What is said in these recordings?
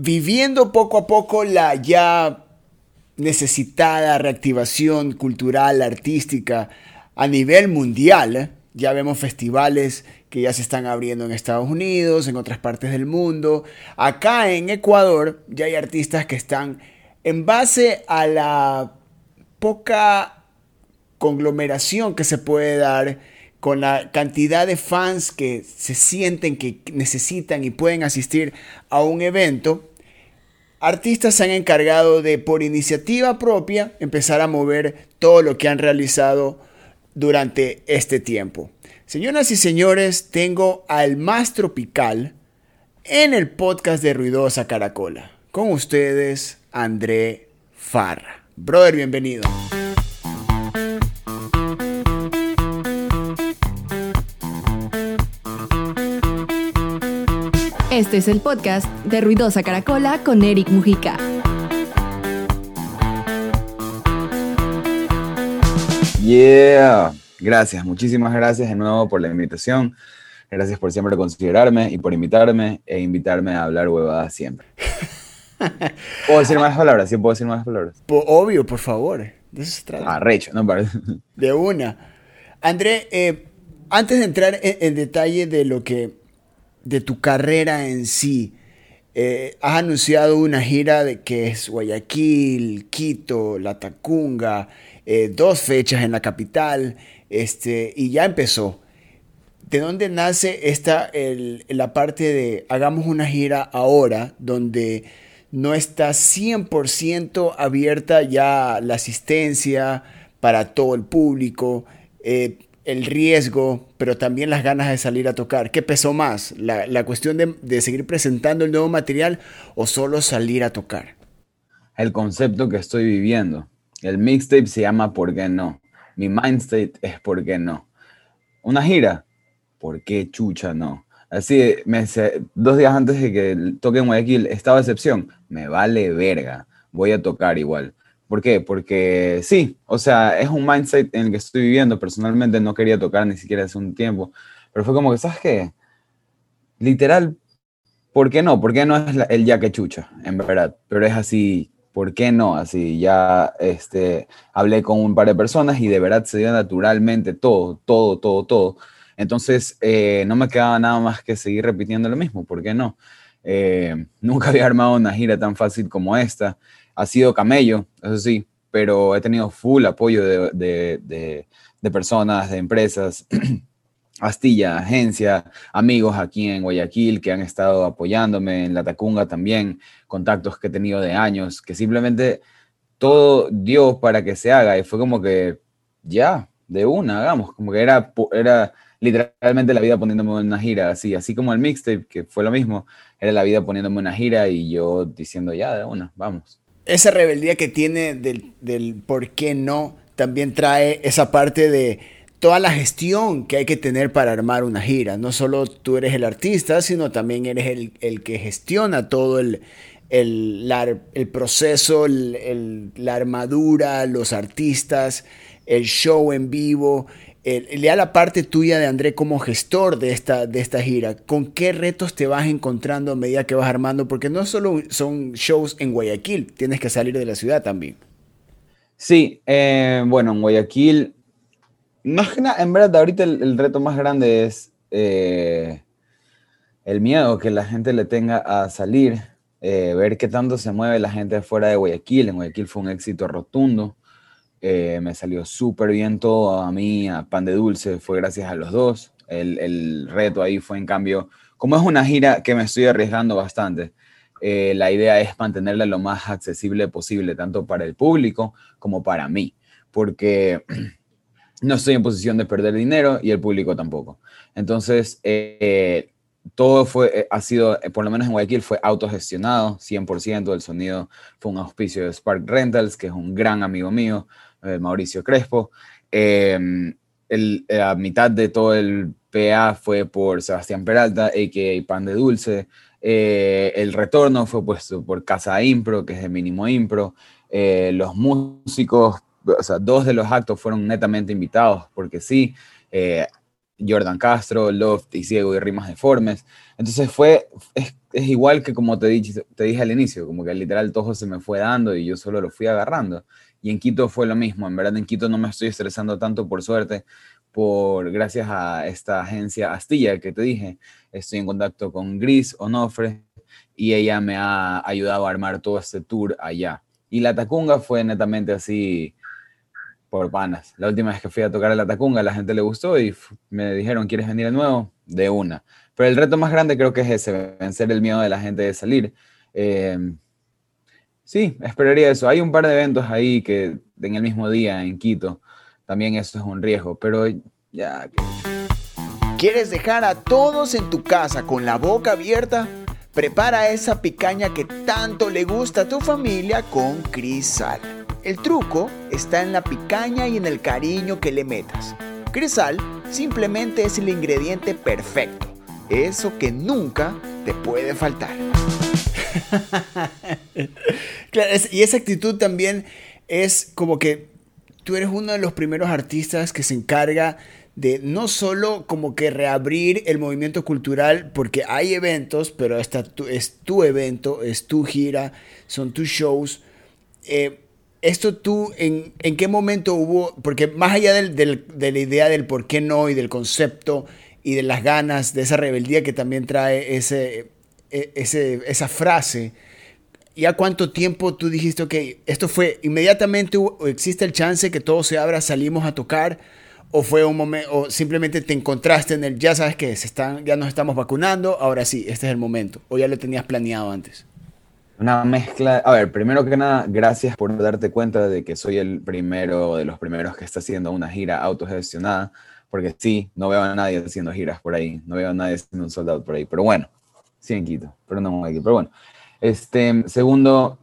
viviendo poco a poco la ya necesitada reactivación cultural, artística a nivel mundial. Ya vemos festivales que ya se están abriendo en Estados Unidos, en otras partes del mundo. Acá en Ecuador ya hay artistas que están en base a la poca conglomeración que se puede dar con la cantidad de fans que se sienten que necesitan y pueden asistir a un evento, artistas se han encargado de, por iniciativa propia, empezar a mover todo lo que han realizado durante este tiempo. Señoras y señores, tengo al más tropical en el podcast de Ruidosa Caracola. Con ustedes, André Farra. Brother, bienvenido. Este es el podcast de Ruidosa Caracola con Eric Mujica. Yeah, gracias, muchísimas gracias de nuevo por la invitación. Gracias por siempre considerarme y por invitarme e invitarme a hablar huevadas siempre. ¿Puedo decir más palabras? Sí, puedo decir más palabras. obvio, por favor. De eso se trata. Ah, recho, no parece. De una. André, eh, antes de entrar en, detalle de lo que. De tu carrera en sí. Eh, has anunciado una gira de que es Guayaquil, Quito, La Tacunga, eh, dos fechas en la capital, este, y ya empezó. ¿De dónde nace esta, la parte de hagamos una gira ahora, donde no está 100% abierta ya la asistencia para todo el público, eh, el riesgo, pero también las ganas de salir a tocar. ¿Qué pesó más? ¿La, cuestión de, seguir presentando el nuevo material o solo salir a tocar? El concepto que estoy viviendo. El mixtape se llama ¿Por qué no? Mi mind state es ¿Por qué no? Una gira, ¿por qué chucha no? Así, me, dos días antes de que toque en Guayaquil, estaba excepción, me vale verga, voy a tocar igual. ¿Por qué? Porque sí, o sea, es un mindset en el que estoy viviendo. Personalmente no quería tocar ni siquiera hace un tiempo, pero fue como que, ¿sabes qué? Literal, ¿por qué no? ¿Por qué no es el ya que chucha, en verdad? Pero es así, ¿por qué no? Así, ya este, hablé con un par de personas y de verdad se dio naturalmente todo, todo, todo, todo entonces, eh, no me quedaba nada más que seguir repitiendo lo mismo, ¿por qué no? Eh, nunca había armado una gira tan fácil como esta. Ha sido camello, eso sí, pero he tenido full apoyo de, personas, de empresas, Astilla, agencia, amigos aquí en Guayaquil que han estado apoyándome, en La Tacunga también, contactos que he tenido de años, que simplemente todo dio para que se haga y fue como que ya, de una, hagamos, como que era, era literalmente la vida poniéndome una gira, así, así como el mixtape, que fue lo mismo, era la vida poniéndome una gira y yo diciendo, ya, de una, vamos. Esa rebeldía que tiene del, del por qué no, también trae esa parte de toda la gestión que hay que tener para armar una gira. No solo tú eres el artista, sino también eres el, el que gestiona todo el, el, el proceso, la armadura, los artistas, el show en vivo lea la parte tuya de André como gestor de esta, de esta gira. ¿Con qué retos te vas encontrando a medida que vas armando? Porque no solo son shows en Guayaquil, tienes que salir de la ciudad también. Sí, eh, bueno, en Guayaquil, en verdad, ahorita el, reto más grande es eh, el miedo que la gente le tenga a salir, eh, ver qué tanto se mueve la gente fuera de Guayaquil. En Guayaquil fue un éxito rotundo. Eh, me salió súper bien todo a mí, a Pan de Dulce, fue gracias a los dos. El, reto ahí fue, en cambio, como es una gira que me estoy arriesgando bastante, eh, la idea es mantenerla lo más accesible posible, tanto para el público como para mí, porque no estoy en posición de perder dinero y el público tampoco. Entonces, eh, todo fue, ha sido, por lo menos en Guayaquil, fue autogestionado, 100%. El sonido fue un auspicio de Spark Rentals, que es un gran amigo mío. Eh, Mauricio Crespo. Em, la mitad de todo el PA fue por Sebastián Peralta, a.k.a. Pan de Dulce. Eh, el retorno fue puesto por Casa Impro, que es de Mínimo Impro. Eh, los músicos, o sea, dos de los actos fueron netamente invitados, porque sí, Jordan Castro, Loft y Ciego y Rimas Deformes. Entonces fue, es, igual que como te dije, te dije al inicio, como que literal todo se me fue dando y yo solo lo fui agarrando. Y en Quito fue lo mismo, en verdad en Quito no me estoy estresando tanto por suerte, por gracias a esta agencia Astilla que te dije, estoy en contacto con Gris Onofre y ella me ha ayudado a armar todo este tour allá. Y la Tacunga fue netamente así por panas. La última vez que fui a tocar a la Tacunga, la gente le gustó y me dijeron, ¿quieres venir de nuevo? De una. Pero el reto más grande creo que es ese, vencer el miedo de la gente de salir. Em, sí, esperaría eso. Hay un par de eventos ahí que en el mismo día en Quito, también eso es un riesgo, pero ya... ¿Quieres dejar a todos en tu casa con la boca abierta? Prepara esa picaña que tanto le gusta a tu familia con Crisal. El truco está en la picaña y en el cariño que le metas. Crisal simplemente es el ingrediente perfecto, eso que nunca te puede faltar. y esa actitud también es como que tú eres uno de los primeros artistas que se encarga de no solo como que reabrir el movimiento cultural, porque hay eventos, pero esta es tu evento, es tu gira, son tus shows. Eh, esto tú, en, en, qué momento hubo? Porque más allá de la idea del por qué no y del concepto y de las ganas, de esa rebeldía que también trae ese, ese, esa frase, ¿ya cuánto tiempo tú dijiste, ok, esto fue inmediatamente, existe el chance que todo se abra, salimos a tocar? o fue un momento, o simplemente te encontraste en el, ya sabes que se están, ya nos estamos vacunando, ahora sí, este es el momento, o ya lo tenías planeado antes? Una mezcla, a ver, primero que nada, gracias por darte cuenta de que soy el primero de los primeros que está haciendo una gira autogestionada, porque sí, no veo a nadie haciendo giras por ahí, no veo a nadie haciendo un soldado por ahí, pero bueno, sí en Quito, pero no aquí, pero bueno. Este, segundo,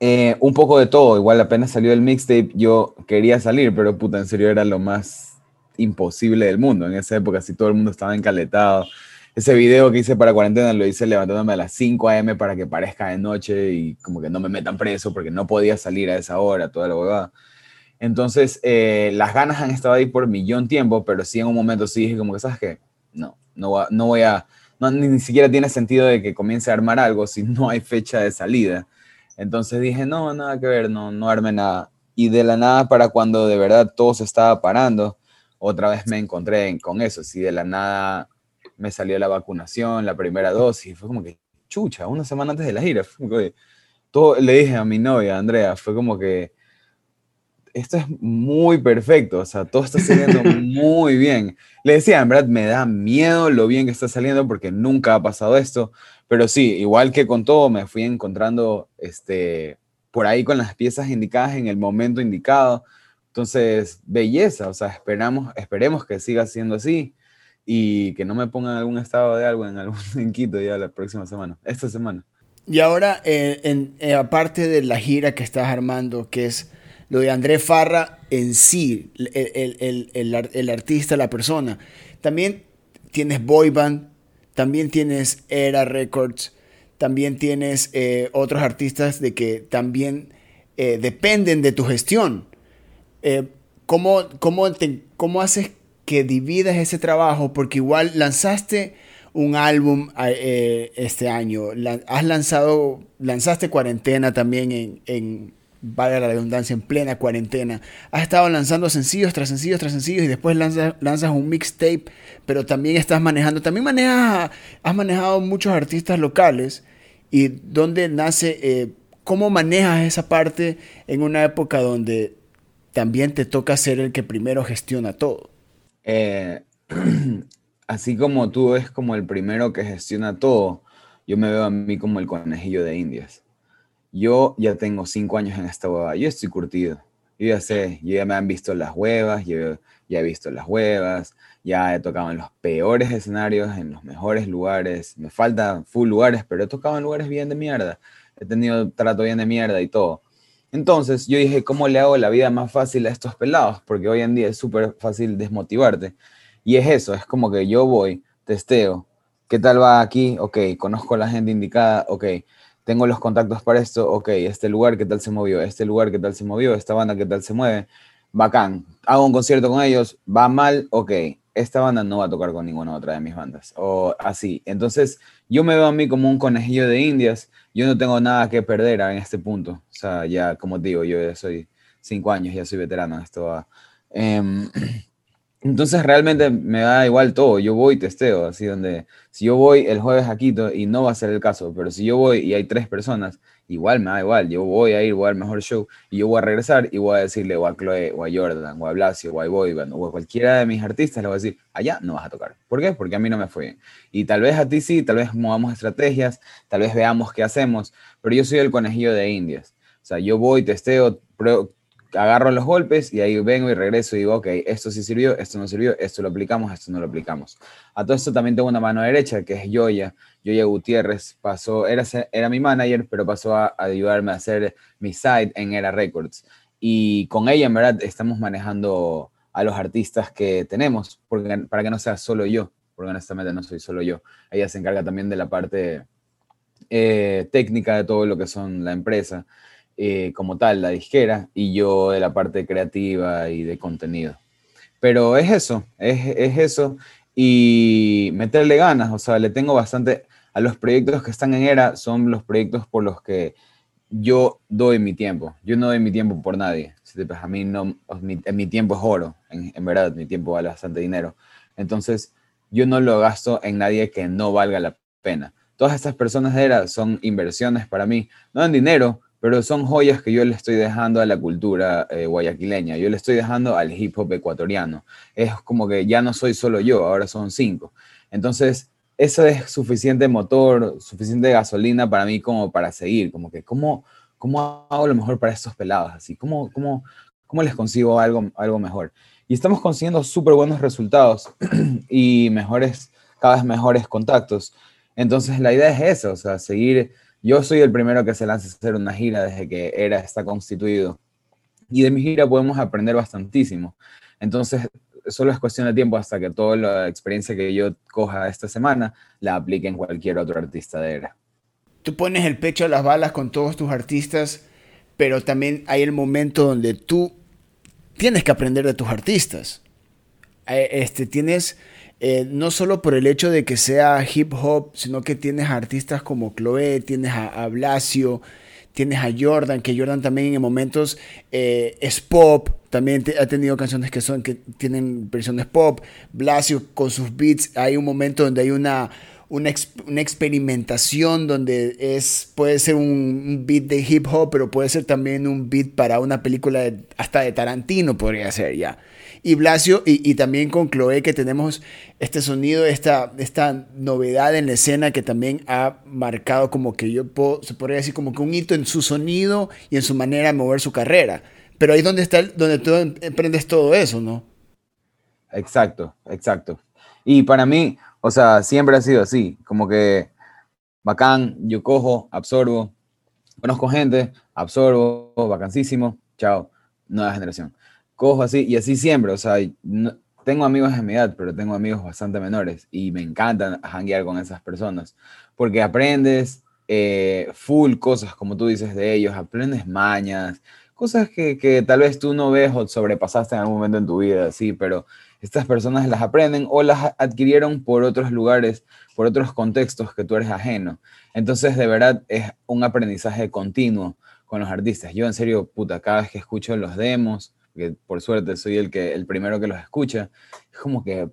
eh, un poco de todo, igual apenas salió el mixtape, yo quería salir, pero puta, en serio era lo más imposible del mundo. En esa época, si todo el mundo estaba encaletado. Ese video que hice para cuarentena lo hice levantándome a las 5 a.m. para que parezca de noche y como que no me metan preso porque no podía salir a esa hora, toda la huevada. Entonces, eh, las ganas han estado ahí por millón tiempo, pero sí en un momento sí dije como que, ¿sabes qué? No, no, no voy a, no, ni siquiera tiene sentido de que comience a armar algo si no hay fecha de salida. Entonces dije, no, nada que ver, no, no arme nada. Y de la nada para cuando de verdad todo se estaba parando, otra vez me encontré con eso. Si de la nada me salió la vacunación, la primera dosis, fue como que, chucha, una semana antes de la gira. todo, le dije a mi novia, Andrea, fue como que, esto es muy perfecto, o sea, todo está saliendo muy bien. Le decía, en verdad, me da miedo lo bien que está saliendo porque nunca ha pasado esto, pero sí, igual que con todo, me fui encontrando este, por ahí con las piezas indicadas en el momento indicado. Entonces, belleza, o sea, esperamos, esperemos que siga siendo así y que no me pongan algún estado de algo en algún en Quito ya la próxima semana, esta semana. Y ahora, eh, en, eh, aparte de la gira que estás armando, que es lo de André Farra en sí, el, el, el artista, la persona, también tienes boy band, también tienes Era Records, también tienes eh, otros artistas de que también eh, dependen de tu gestión. Eh, ¿cómo, cómo, haces que dividas ese trabajo? Porque igual lanzaste un álbum este año, has lanzado, lanzaste cuarentena también en valga la redundancia, en plena cuarentena. Has estado lanzando sencillos tras sencillos tras sencillos y después lanzas, lanzas un mixtape, pero también estás manejando, también manejas, has manejado muchos artistas locales y dónde nace, eh, cómo manejas esa parte en una época donde también te toca ser el que primero gestiona todo. Eh, así como tú es como el primero que gestiona todo, yo me veo a mí como el conejillo de Indias yo ya tengo cinco años en esta hueva, yo estoy curtido. Yo ya sé, ya me han visto las huevas, yo ya he visto las huevas, ya he tocado en los peores escenarios, en los mejores lugares. Me faltan full lugares, pero he tocado en lugares bien de mierda. He tenido trato bien de mierda y todo. Entonces yo dije, ¿cómo le hago la vida más fácil a estos pelados? Porque hoy en día es súper fácil desmotivarte. Y es eso, es como que yo voy, testeo, ¿qué tal va aquí? Ok, conozco a la gente indicada, ok, tengo los contactos para esto, ok, este lugar, ¿qué tal se movió? Este lugar, ¿qué tal se movió? Esta banda, ¿qué tal se mueve? Bacán. Hago un concierto con ellos, va mal, ok. esta banda no va a tocar con ninguna otra de mis bandas, o así. Entonces, yo me veo a mí como un conejillo de indias, yo no tengo nada que perder en este punto. O sea, ya, como digo, yo ya soy cinco años, ya soy veterano en esto. Em, entonces realmente me da igual todo, yo voy testeo, así donde si yo voy el jueves a Quito y no va a ser el caso, pero si yo voy y hay tres personas, igual me da igual, yo voy a ir, voy al mejor show y yo voy a regresar y voy a decirle o a Chloe o a Jordan o a Blasio o a Boyban o a cualquiera de mis artistas, le voy a decir, allá no vas a tocar. ¿Por qué? Porque a mí no me fue bien. Y tal vez a ti sí, tal vez movamos estrategias, tal vez veamos qué hacemos, pero yo soy el conejillo de Indias. O sea, yo voy, testeo, agarro los golpes y ahí vengo y regreso y digo, ok, esto sí sirvió, esto no sirvió, esto lo aplicamos, esto no lo aplicamos. A todo esto también tengo una mano derecha, que es Yoya. Yoya Gutiérrez pasó, era, era mi manager, pero pasó a, ayudarme a hacer mi site en Era Records. Y con ella, en verdad, estamos manejando a los artistas que tenemos, para que no sea solo yo, porque honestamente no soy solo yo. Ella se encarga también de la parte eh, técnica de todo lo que son la empresa. Eh, como tal, la disquera, y yo de la parte creativa y de contenido. Pero es eso, es, es eso, y meterle ganas, o sea, le tengo bastante a los proyectos que están en ERA, son los proyectos por los que yo doy mi tiempo. Yo no doy mi tiempo por nadie. A mí no, mi, mi tiempo es oro, en, en, verdad, mi tiempo vale bastante dinero. Entonces, yo no lo gasto en nadie que no valga la pena. Todas estas personas de ERA son inversiones para mí, no en dinero, pero son joyas que yo le estoy dejando a la cultura eh, guayaquileña, yo le estoy dejando al hip hop ecuatoriano. Es como que ya no soy solo yo, ahora son cinco. Entonces, eso es suficiente motor, suficiente gasolina para mí como para seguir, como que, ¿cómo, cómo hago lo mejor para estos pelados? Así, ¿cómo, cómo, cómo les consigo algo, algo mejor? Y estamos consiguiendo súper buenos resultados y mejores, cada vez mejores contactos. Entonces, la idea es eso, o sea, seguir yo soy el primero que se lanza a hacer una gira desde que era está constituido. Y de mi gira podemos aprender bastantísimo. Entonces, solo es cuestión de tiempo hasta que toda la experiencia que yo coja esta semana la aplique en cualquier otro artista de era. Tú pones el pecho a las balas con todos tus artistas, pero también hay el momento donde tú tienes que aprender de tus artistas. Eh, este, tienes eh, no solo por el hecho de que sea hip hop, sino que tienes artistas como Chloe, tienes a, Blasio, tienes a Jordan, que Jordan también en momentos eh, es pop, también ha tenido canciones que son que tienen versiones pop. Blasio con sus beats, hay un momento donde hay una, una, experimentación donde es, puede ser un, beat de hip hop, pero puede ser también un beat para una película hasta de Tarantino, podría ser ya y Blasio y, también con Chloe que tenemos este sonido, esta, esta novedad en la escena que también ha marcado como que yo se podría decir como que un hito en su sonido y en su manera de mover su carrera. Pero ahí es donde está, donde tú emprendes todo eso, ¿no? Exacto, exacto. Y para mí, o sea, siempre ha sido así, como que bacán, yo cojo, absorbo, conozco gente, absorbo, vacancísimo, chao, nueva generación cojo así y así siempre, o sea, tengo amigos de mi edad, pero tengo amigos bastante menores y me encanta hanguear con esas personas porque aprendes eh, full cosas, como tú dices, de ellos, aprendes mañas, cosas que, que, tal vez tú no ves o sobrepasaste en algún momento en tu vida, sí, pero estas personas las aprenden o las adquirieron por otros lugares, por otros contextos que tú eres ajeno. Entonces, de verdad, es un aprendizaje continuo con los artistas. Yo, en serio, puta, cada vez que escucho los demos, que por suerte soy el, que, el primero que los escucha, es como que,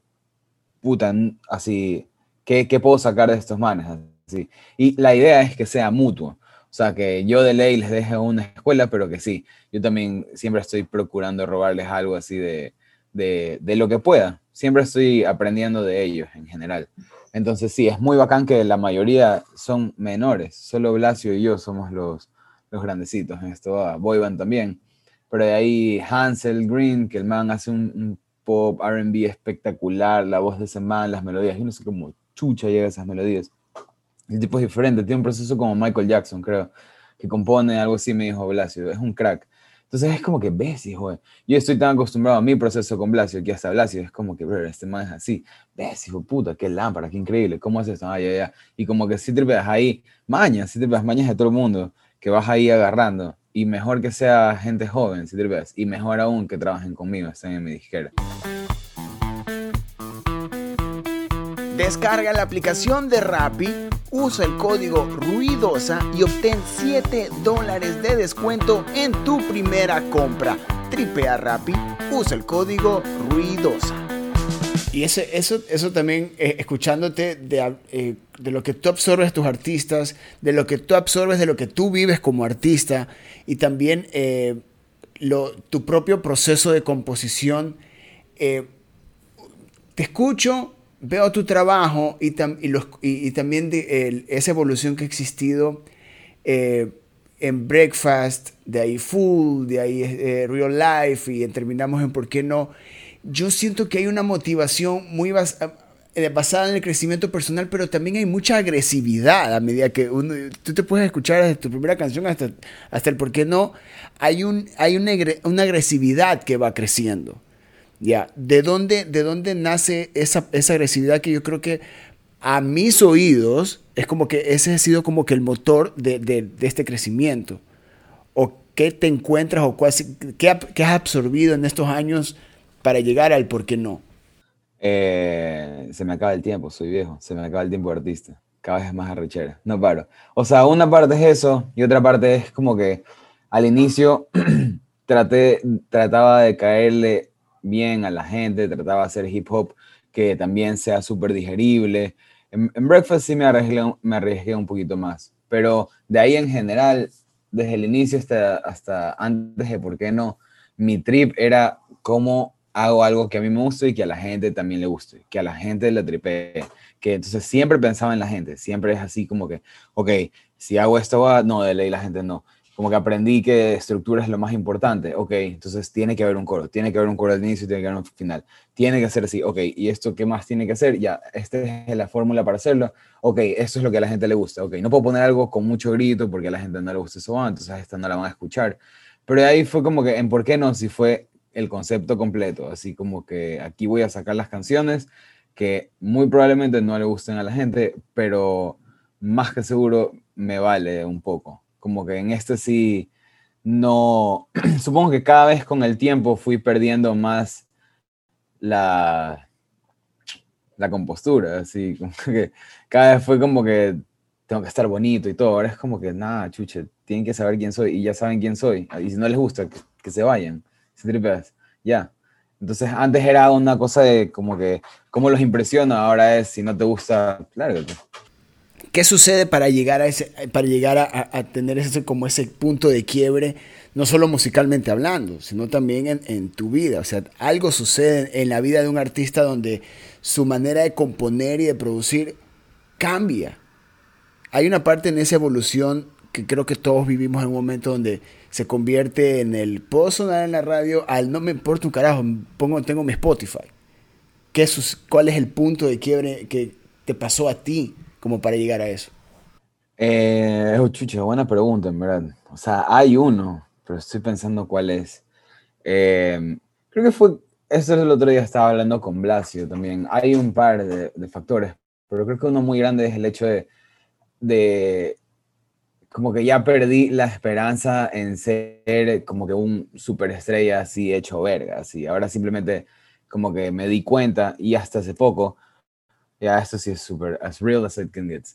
puta, así, ¿qué, qué puedo sacar de estos manes? Así. Y la idea es que sea mutuo. O sea, que yo de ley les deje una escuela, pero que sí, yo también siempre estoy procurando robarles algo así de, de, de, lo que pueda. Siempre estoy aprendiendo de ellos en general. Entonces sí, es muy bacán que la mayoría son menores. Solo Blasio y yo somos los, los grandecitos en esto. Ah, Boyban también. Pero de ahí Hansel Green, que el man hace un, pop RB espectacular, la voz de ese man, las melodías. Yo no sé cómo chucha llega a esas melodías. El tipo es diferente, tiene un proceso como Michael Jackson, creo, que compone algo así, me dijo Blasio. Es un crack. Entonces es como que ves, hijo. Yo estoy tan acostumbrado a mi proceso con Blasio que hasta Blasio es como que, bro, este man es así. Ves, hijo puta, qué lámpara, qué increíble. ¿Cómo es esto? Ah, ya, ya. Y como que si te ves ahí, mañas, si te ves mañas de todo el mundo, que vas ahí agarrando y mejor que sea gente joven, si te ves, y mejor aún que trabajen conmigo, estén en mi disquera. Descarga la aplicación de Rappi, usa el código Ruidosa y obtén 7 dólares de descuento en tu primera compra. Tripea Rappi, usa el código Ruidosa. Y ese, eso, eso también, eh, escuchándote de, eh, de, lo que tú absorbes tus artistas, de lo que tú absorbes de lo que tú vives como artista y también eh, tu propio proceso de composición. te escucho veo tu trabajo y, y, también esa evolución que ha existido en Breakfast, de ahí Full, de ahí Real Life y terminamos en ¿Por qué no? Yo siento que hay una motivación muy eh, basada en el crecimiento personal, pero también hay mucha agresividad a medida que uno, tú te puedes escuchar desde tu primera canción hasta, hasta el por qué no. Hay, un, hay una, una agresividad que va creciendo. Ya, ¿de dónde, de dónde nace esa, esa, agresividad que yo creo que a mis oídos es como que ese ha sido como que el motor de, de, este crecimiento? ¿O qué te encuentras o qué, qué, has absorbido en estos años para llegar al por qué no? Eh, se me acaba el tiempo, soy viejo, se me acaba el tiempo de artista, cada vez más arrechera, no paro. O sea, una parte es eso y otra parte es como que al inicio traté, trataba de caerle bien a la gente, trataba de hacer hip hop que también sea súper digerible. En, Breakfast sí me arriesgué, me arriesgué un poquito más, pero de ahí en general, desde el inicio hasta, hasta antes de por qué no, mi trip era cómo hago algo que a mí me guste y que a la gente también le guste, que a la gente le tripe, que entonces siempre pensaba en la gente, siempre es así como que, ok, si hago esto va, no, de ley la gente no como que aprendí que estructura es lo más importante. Ok, entonces tiene que haber un coro, tiene que haber un coro al inicio y tiene que haber un final. Tiene que ser así, ok, ¿y esto qué más tiene que hacer? Ya, esta es la fórmula para hacerlo. Ok, esto es lo que a la gente le gusta. Ok, no puedo poner algo con mucho grito porque a la gente no le gusta eso, entonces esta no la van a escuchar. Pero ahí fue como que, ¿en por qué no? Si fue el concepto completo, así como que aquí voy a sacar las canciones que muy probablemente no le gusten a la gente, pero más que seguro me vale un poco. Como que en este sí, no, supongo que cada vez con el tiempo fui perdiendo más la, la compostura, así, como que cada vez fue como que tengo que estar bonito y todo, ahora es como que, nada, chuche, tienen que saber quién soy y ya saben quién soy, y si no les gusta, que, se vayan, se tripeas, ya. Entonces antes era una cosa de como que, cómo los impresiona, ahora es, si no te gusta, lárgate. ¿Qué sucede para llegar a, ese, para llegar a, tener ese, como ese punto de quiebre, no solo musicalmente hablando, sino también en, tu vida? O sea, algo sucede en la vida de un artista donde su manera de componer y de producir cambia. Hay una parte en esa evolución que creo que todos vivimos en un momento donde se convierte en el puedo sonar en la radio al no me importa un carajo, pongo, tengo mi Spotify. ¿Qué, ¿Cuál es el punto de quiebre que te pasó a ti? como para llegar a eso? Eh, oh, chucha, buena pregunta, en verdad. O sea, hay uno, pero estoy pensando cuál es. Eh, creo que fue, eso el otro día estaba hablando con Blasio también. Hay un par de, factores, pero creo que uno muy grande es el hecho de, como que ya perdí la esperanza en ser como que un superestrella así hecho verga, así. Ahora simplemente como que me di cuenta y hasta hace poco ya esto sí es súper, as real as it can get.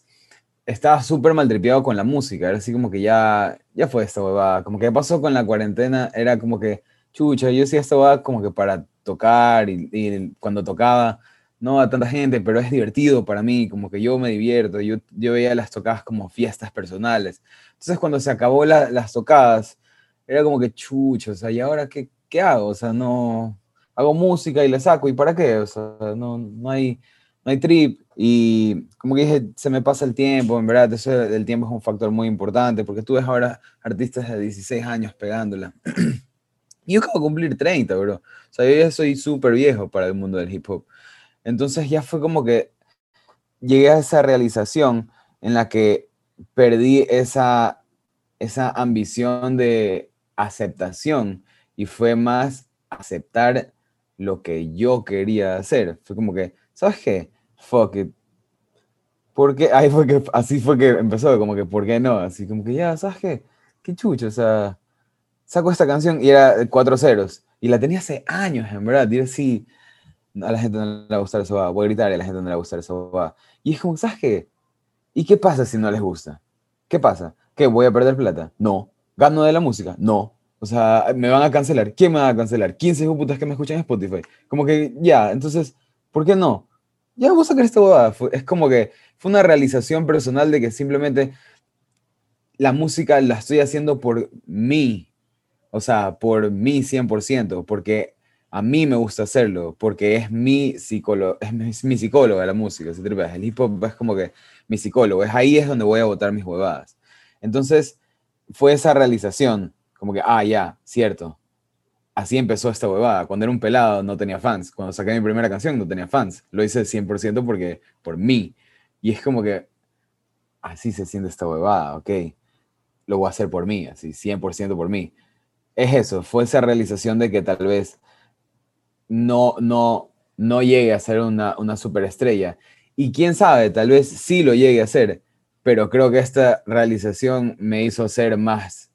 Estaba súper maltripeado con la música, era así como que ya, ya fue esta huevada, como que pasó con la cuarentena, era como que, chucha, yo sí esta huevada como que para tocar y, cuando tocaba, no a tanta gente, pero es divertido para mí, como que yo me divierto, yo, yo veía las tocadas como fiestas personales. Entonces cuando se acabó las tocadas, era como que chucha, o sea, ¿y ahora qué, qué hago? O sea, no, hago música y la saco, ¿y para qué? O sea, no, no hay no hay trip y como que dije, se me pasa el tiempo, en verdad, eso del tiempo es un factor muy importante porque tú ves ahora artistas de 16 años pegándola. yo acabo de cumplir 30, bro. O sea, yo ya soy súper viejo para el mundo del hip hop. Entonces ya fue como que llegué a esa realización en la que perdí esa, esa ambición de aceptación y fue más aceptar lo que yo quería hacer. Fue como que ¿sabes qué? Fuck it. Porque ahí fue que, así fue que empezó, como que, ¿por qué no? Así como que, ya, ¿sabes qué? Qué chucho, o sea, saco esta canción y era cuatro ceros. Y la tenía hace años, en verdad. Y así, a la gente no le va a gustar esa bobada, voy a gritar y a la gente no le va a gustar esa bobada. Y es como, ¿sabes qué? ¿Y qué pasa si no les gusta? ¿Qué pasa? ¿Qué? ¿Voy a perder plata? No. ¿Gano de la música? No. O sea, ¿me van a cancelar? ¿Quién me va a cancelar? 15 putas que me escuchan en Spotify. Como que, ya, entonces, ¿por qué no? Ya voy a sacar esta bobada. Es como que fue una realización personal de que simplemente la música la estoy haciendo por mí. O sea, por mí 100%, porque a mí me gusta hacerlo, porque es mi psicólogo, es mi, psicólogo de la música, El hip hop es como que mi psicólogo, es ahí es donde voy a botar mis huevadas. Entonces, fue esa realización, como que, ah, ya, cierto. Así empezó esta huevada. Cuando era un pelado no tenía fans. Cuando saqué mi primera canción no tenía fans. Lo hice 100% porque, por mí. Y es como que, así se siente esta huevada, ok. Lo voy a hacer por mí, así, 100% por mí. Es eso, fue esa realización de que tal vez no, no, no llegue a ser una, una superestrella. Y quién sabe, tal vez sí lo llegue a ser, pero creo que esta realización me hizo ser más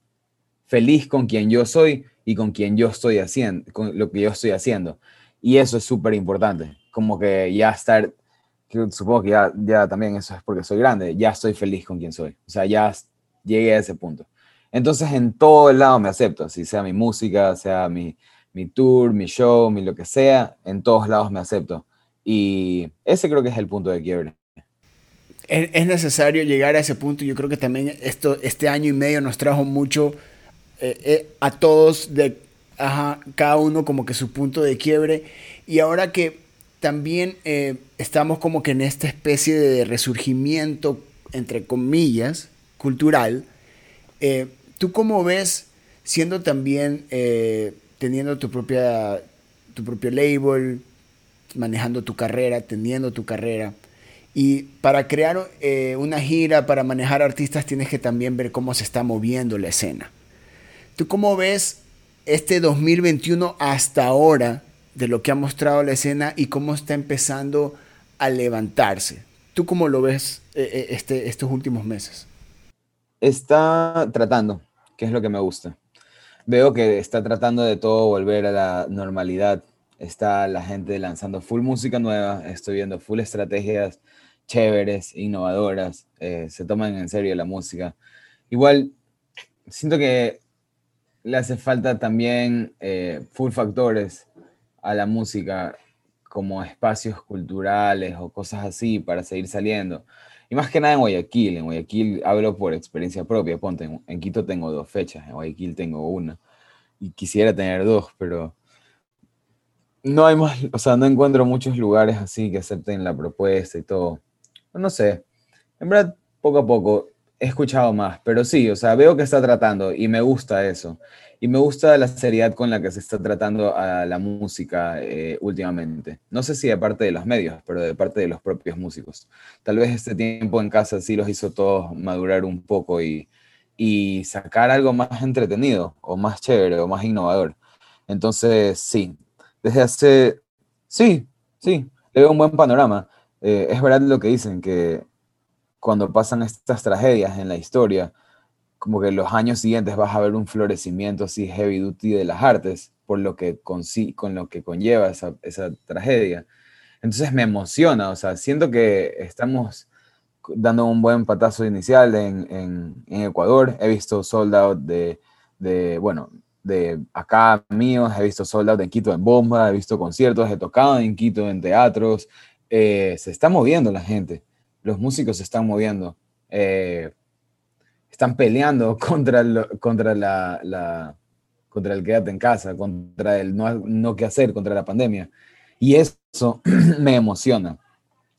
feliz con quien yo soy y con quien yo estoy haciendo, con lo que yo estoy haciendo. Y eso es súper importante, como que ya estar, supongo que ya, ya también eso es porque soy grande, ya estoy feliz con quien soy, o sea, ya llegué a ese punto. Entonces en todo el lado me acepto, si sea mi música, sea mi, mi tour, mi show, mi lo que sea, en todos lados me acepto. Y ese creo que es el punto de quiebre. Es, necesario llegar a ese punto. Yo creo que también esto, este año y medio nos trajo mucho eh, eh, a todos, de cada uno como que su punto de quiebre. Y ahora que también eh, estamos como que en esta especie de resurgimiento, entre comillas, cultural, ¿tú cómo ves siendo también, teniendo tu, propia, tu propio label, manejando tu carrera, teniendo tu carrera. Y para crear eh, una gira, para manejar artistas, tienes que también ver cómo se está moviendo la escena. ¿Tú cómo ves este 2021 hasta ahora de lo que ha mostrado la escena y cómo está empezando a levantarse? ¿Tú cómo lo ves eh, eh, este, estos últimos meses? Está tratando, que es lo que me gusta. Veo que está tratando de todo volver a la normalidad está la gente lanzando full música nueva, estoy viendo full estrategias chéveres, innovadoras, eh, se toman en serio la música. Igual, siento que le hace falta también eh, full factores a la música como espacios culturales o cosas así para seguir saliendo. Y más que nada en Guayaquil, en Guayaquil hablo por experiencia propia, ponte, en Quito tengo dos fechas, en Guayaquil tengo una, y quisiera tener dos, pero no hay más, o sea, no encuentro muchos lugares así que acepten la propuesta y todo. No sé, en verdad, poco a poco he escuchado más, pero sí, o sea, veo que está tratando y me gusta eso. Y me gusta la seriedad con la que se está tratando a la música eh, últimamente. No sé si de parte de los medios, pero de parte de los propios músicos. Tal vez este tiempo en casa sí los hizo todos madurar un poco y, y sacar algo más entretenido o más chévere o más innovador. Entonces, sí, desde hace, sí, sí, le veo un buen panorama. Eh, es verdad lo que dicen, que cuando pasan estas tragedias en la historia, como que los años siguientes vas a ver un florecimiento así heavy duty de las artes, por lo que con, con lo que conlleva esa, tragedia. Entonces me emociona, o sea, siento que estamos dando un buen patazo inicial en, en, en Ecuador. He visto sold out de, de, bueno, de acá míos, he visto sold en Quito en Bomba, he visto conciertos, he tocado en Quito en teatros, eh, se está moviendo la gente, los músicos se están moviendo, eh, están peleando contra, el, contra, la, contra el quédate en casa, contra el no, no qué hacer, contra la pandemia. Y eso me emociona.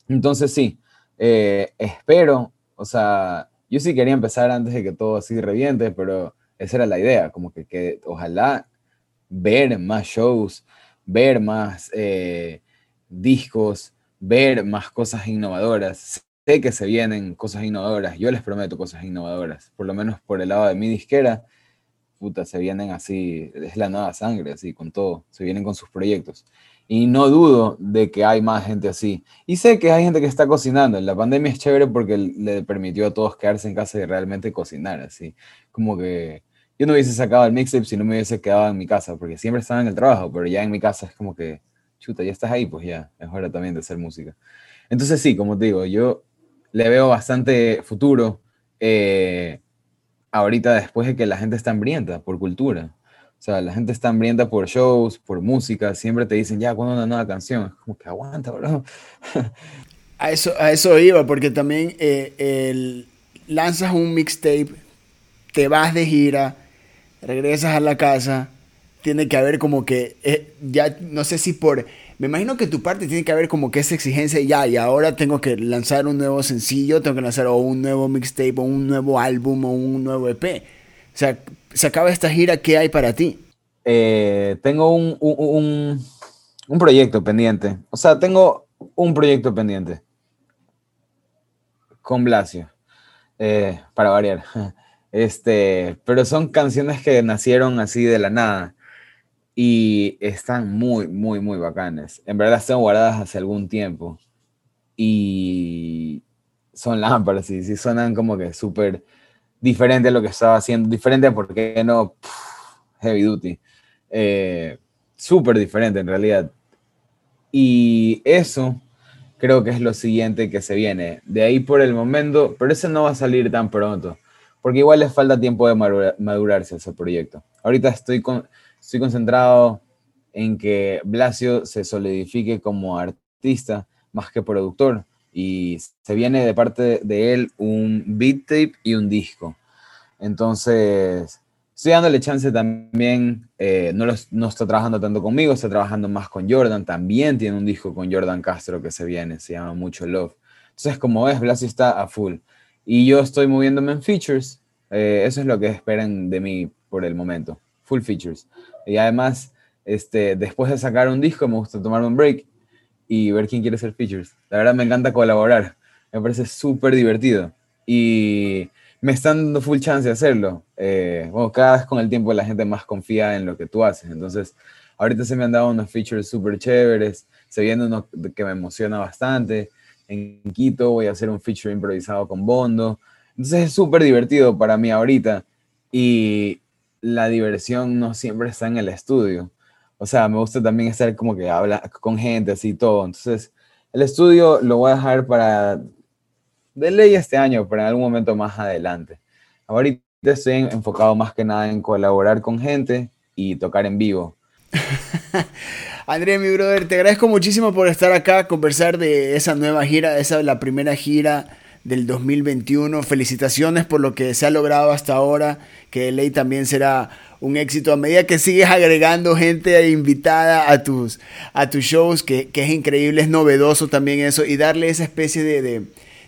Entonces sí, eh, espero, o sea, yo sí quería empezar antes de que todo así reviente, pero esa era la idea, como que, que ojalá ver más shows, ver más eh, discos, ver más cosas innovadoras. Sé que se vienen cosas innovadoras, yo les prometo cosas innovadoras, por lo menos por el lado de mi disquera, puta, se vienen así, es la nueva sangre, así, con todo, se vienen con sus proyectos. Y no dudo de que hay más gente así. Y sé que hay gente que está cocinando. La pandemia es chévere porque le permitió a todos quedarse en casa y realmente cocinar, así. Como que yo no hubiese sacado el mixtape si no me hubiese quedado en mi casa, porque siempre estaba en el trabajo, pero ya en mi casa es como que chuta, ya estás ahí, pues ya, es hora también de hacer música. Entonces sí, como te digo, yo le veo bastante futuro eh, ahorita después de que la gente está hambrienta por cultura. O sea, la gente está hambrienta por shows, por música, siempre te dicen, ya, ¿cuándo una nueva canción? Es como que aguanta, bro. a, eso, a eso iba, porque también eh, el, lanzas un mixtape, te vas de gira, regresas a la casa, tiene que haber como que, eh, ya no sé si por, me imagino que tu parte tiene que haber como que esa exigencia ya, y ahora tengo que lanzar un nuevo sencillo, tengo que lanzar o un nuevo mixtape, o un nuevo álbum, o un nuevo EP. O sea, se acaba esta gira, ¿qué hay para ti? Eh, tengo un, un, un, proyecto pendiente. O sea, tengo un proyecto pendiente. Con Blasio. Eh, para variar. Este, pero son canciones que nacieron así de la nada y están muy, muy, muy bacanes. En verdad están guardadas hace algún tiempo y son lámparas y sí suenan como que súper diferente a lo que estaba haciendo, diferente a por qué no Heavy Duty. Eh, súper diferente en realidad. Y eso creo que es lo siguiente que se viene. De ahí por el momento, pero ese no va a salir tan pronto, porque igual le falta tiempo de madurarse ese proyecto. Ahorita estoy con, estoy concentrado en que Blasio se solidifique como artista más que productor y se viene de parte de él un beat tape y un disco. Entonces, estoy dándole chance también, eh, no, no está trabajando tanto conmigo, está trabajando más con Jordan, también tiene un disco con Jordan Castro que se viene, se llama Mucho Love. Entonces, como ves, Blasio está a full. Y yo estoy moviéndome en features, eh, eso es lo que esperan de mí por el momento, full features. Y además, este, después de sacar un disco, me gusta tomarme un break y ver quién quiere ser features. La verdad me encanta colaborar, me parece súper divertido y me están dando full chance de hacerlo. Eh, bueno, cada vez con el tiempo la gente más confía en lo que tú haces, entonces ahorita se me han dado unos features súper chéveres, se viene uno que me emociona bastante. En Quito voy a hacer un feature improvisado con Bondo. Entonces es súper divertido para mí ahorita y la diversión no siempre está en el estudio. O sea, me gusta también estar como que habla con gente así todo. Entonces, el estudio lo voy a dejar para de ley este año, pero en algún momento más adelante. Ahorita estoy enfocado más que nada en colaborar con gente y tocar en vivo. André, mi brother, te agradezco muchísimo por estar acá, conversar de esa nueva gira, esa la primera gira del 2021. Felicitaciones por lo que se ha logrado hasta ahora, que de ley también será un éxito a medida que sigues agregando gente invitada a tus, a tus shows, que, es increíble, es novedoso también eso, y darle esa especie de,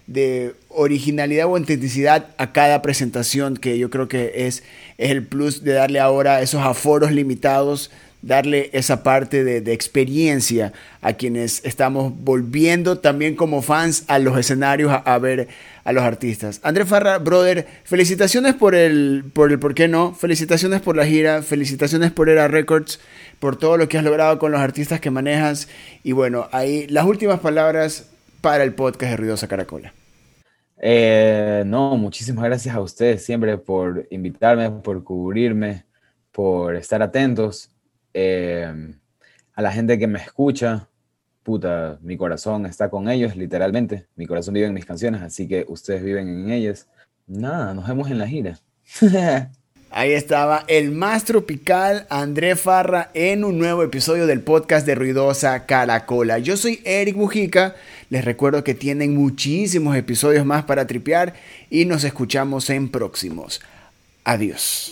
de, originalidad o autenticidad a cada presentación, que yo creo que es, es el plus de darle ahora esos aforos limitados darle esa parte de, experiencia a quienes estamos volviendo también como fans a los escenarios a, ver a los artistas. André Farra, brother, felicitaciones por el, por el por qué no, felicitaciones por la gira, felicitaciones por Era Records, por todo lo que has logrado con los artistas que manejas y bueno, ahí las últimas palabras para el podcast de Ruidosa Caracola. Eh, no, muchísimas gracias a ustedes siempre por invitarme, por cubrirme, por estar atentos. Em, a la gente que me escucha, puta, mi corazón está con ellos, literalmente. Mi corazón vive en mis canciones, así que ustedes viven en ellas. Nada, nos vemos en la gira. Ahí estaba el más tropical André Farra en un nuevo episodio del podcast de Ruidosa Caracola. Yo soy Eric Mujica. Les recuerdo que tienen muchísimos episodios más para tripear y nos escuchamos en próximos. Adiós.